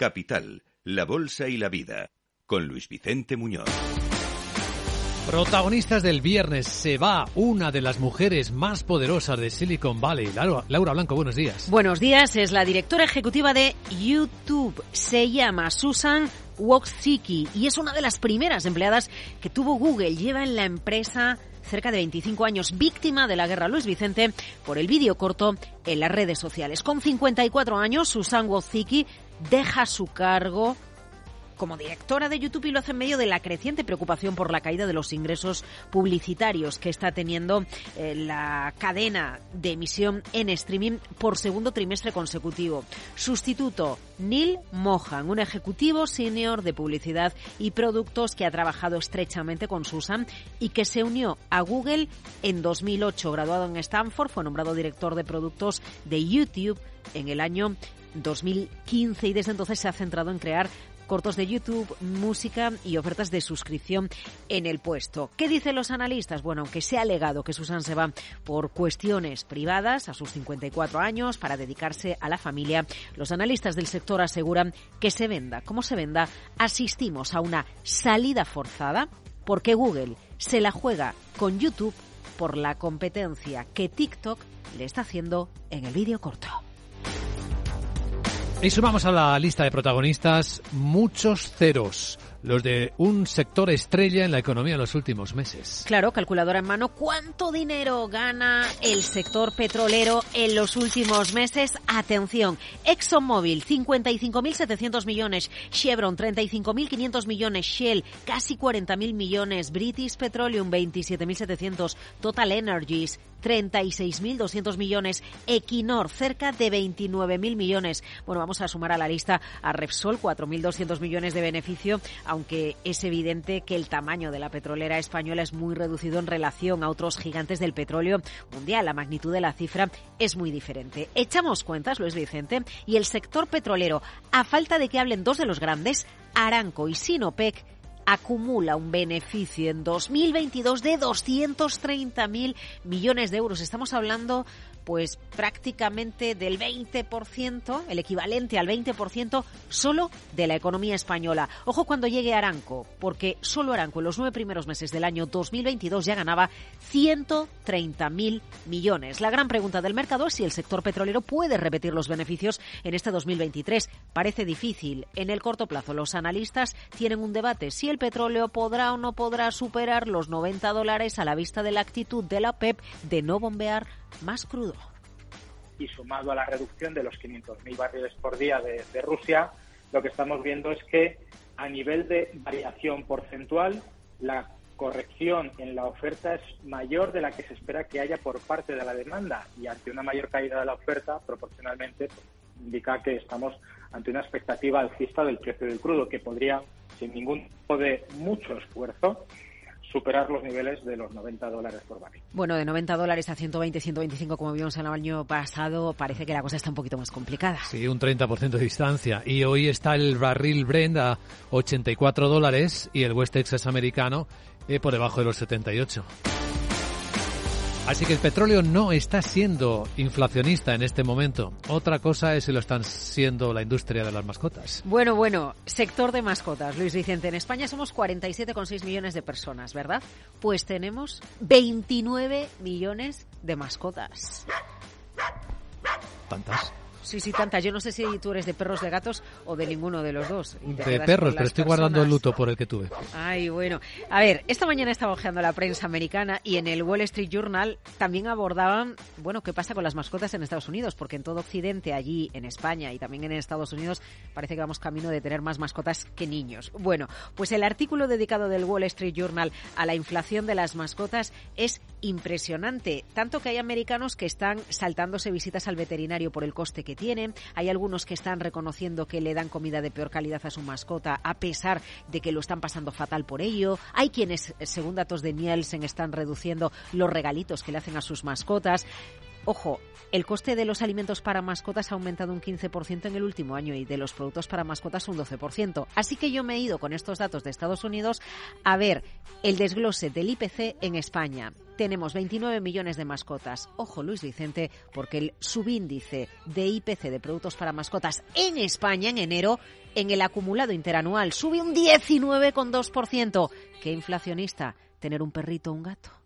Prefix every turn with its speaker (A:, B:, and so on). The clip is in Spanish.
A: Capital, la Bolsa y la Vida, con Luis Vicente Muñoz.
B: Protagonistas del viernes, se va una de las mujeres más poderosas de Silicon Valley. Laura, Blanco, buenos días.
C: Buenos días, es la directora ejecutiva de YouTube. Se llama Susan Wojcicki y es una de las primeras empleadas que tuvo Google. Lleva en la empresa cerca de 25 años, víctima de la guerra Luis Vicente por el vídeo corto en las redes sociales. Con 54 años, Susan Wojcicki deja su cargo como directora de YouTube y lo hace en medio de la creciente preocupación por la caída de los ingresos publicitarios que está teniendo eh, la cadena de emisión en streaming por segundo trimestre consecutivo. Sustituto, Neil Mohan, un ejecutivo senior de publicidad y productos que ha trabajado estrechamente con Susan y que se unió a Google en 2008. Graduado en Stanford, fue nombrado director de productos de YouTube en el año 2015 y desde entonces se ha centrado en crear cortos de YouTube, música y ofertas de suscripción en el puesto. ¿Qué dicen los analistas? Bueno, aunque se ha alegado que Susan se va por cuestiones privadas a sus 54 años para dedicarse a la familia, los analistas del sector aseguran que se venda como se venda, asistimos a una salida forzada porque Google se la juega con YouTube por la competencia que TikTok le está haciendo en el vídeo corto.
B: Y sumamos a la lista de protagonistas muchos ceros los de un sector estrella en la economía en los últimos meses.
C: Claro, calculadora en mano, ¿cuánto dinero gana el sector petrolero en los últimos meses? Atención, ExxonMobil 55.700 millones, Chevron 35.500 millones, Shell casi 40.000 millones, British Petroleum 27.700, Total Energies 36.200 millones, Equinor cerca de 29.000 millones. Bueno, vamos a sumar a la lista a Repsol 4.200 millones de beneficio, aunque es evidente que el tamaño de la petrolera española es muy reducido en relación a otros gigantes del petróleo mundial. La magnitud de la cifra es muy diferente. Echamos cuentas, Luis Vicente, y el sector petrolero, a falta de que hablen dos de los grandes, Aranco y Sinopec, acumula un beneficio en 2022 de 230.000 millones de euros. Estamos hablando pues prácticamente del 20%, el equivalente al 20% solo de la economía española. Ojo cuando llegue Aranco, porque solo Aranco en los nueve primeros meses del año 2022 ya ganaba 130.000 millones. La gran pregunta del mercado es si el sector petrolero puede repetir los beneficios en este 2023. Parece difícil. En el corto plazo los analistas tienen un debate si el petróleo podrá o no podrá superar los 90 dólares a la vista de la actitud de la OPEP de no bombear más crudo.
D: Y sumado a la reducción de los 500.000 barriles por día de, Rusia, lo que estamos viendo es que a nivel de variación porcentual, la corrección en la oferta es mayor de la que se espera que haya por parte de la demanda y ante una mayor caída de la oferta, proporcionalmente, pues, indica que estamos ante una expectativa alcista del precio del crudo que podría, sin ningún tipo de mucho esfuerzo, superar los niveles de los 90 dólares por barril.
C: Bueno, de 90 dólares a 120, 125 como vimos el año pasado, parece que la cosa está un poquito más complicada.
B: Sí, un 30% de distancia. Y hoy está el barril Brent a 84 dólares y el West Texas americano eh, por debajo de los 78. Así que el petróleo no está siendo inflacionista en este momento. Otra cosa es si lo están siendo la industria de las mascotas.
C: Bueno, bueno, sector de mascotas, Luis Vicente. En España somos 47,6 millones de personas, ¿verdad? Pues tenemos 29 millones de mascotas.
B: ¿Tantas?
C: Sí, sí, tantas. Yo no sé si tú eres de perros, de gatos o de ninguno de los dos.
B: De perros, pero estoy guardando el luto por el que tuve.
C: Ay, bueno. A ver, esta mañana estaba ojeando la prensa americana y en el Wall Street Journal también abordaban, bueno, qué pasa con las mascotas en Estados Unidos, porque en todo Occidente, allí en España y también en Estados Unidos, parece que vamos camino de tener más mascotas que niños. Bueno, pues el artículo dedicado del Wall Street Journal a la inflación de las mascotas es impresionante, tanto que hay americanos que están saltándose visitas al veterinario por el coste tienen, hay algunos que están reconociendo que le dan comida de peor calidad a su mascota a pesar de que lo están pasando fatal por ello, hay quienes, según datos de Nielsen, están reduciendo los regalitos que le hacen a sus mascotas. Ojo, el coste de los alimentos para mascotas ha aumentado un 15% en el último año y de los productos para mascotas un 12%. Así que yo me he ido con estos datos de Estados Unidos a ver el desglose del IPC en España. Tenemos 29 millones de mascotas. Ojo, Luis Vicente, porque el subíndice de IPC de productos para mascotas en España en enero, en el acumulado interanual, sube un 19,2%. ¿Qué inflacionista tener un perrito o un gato?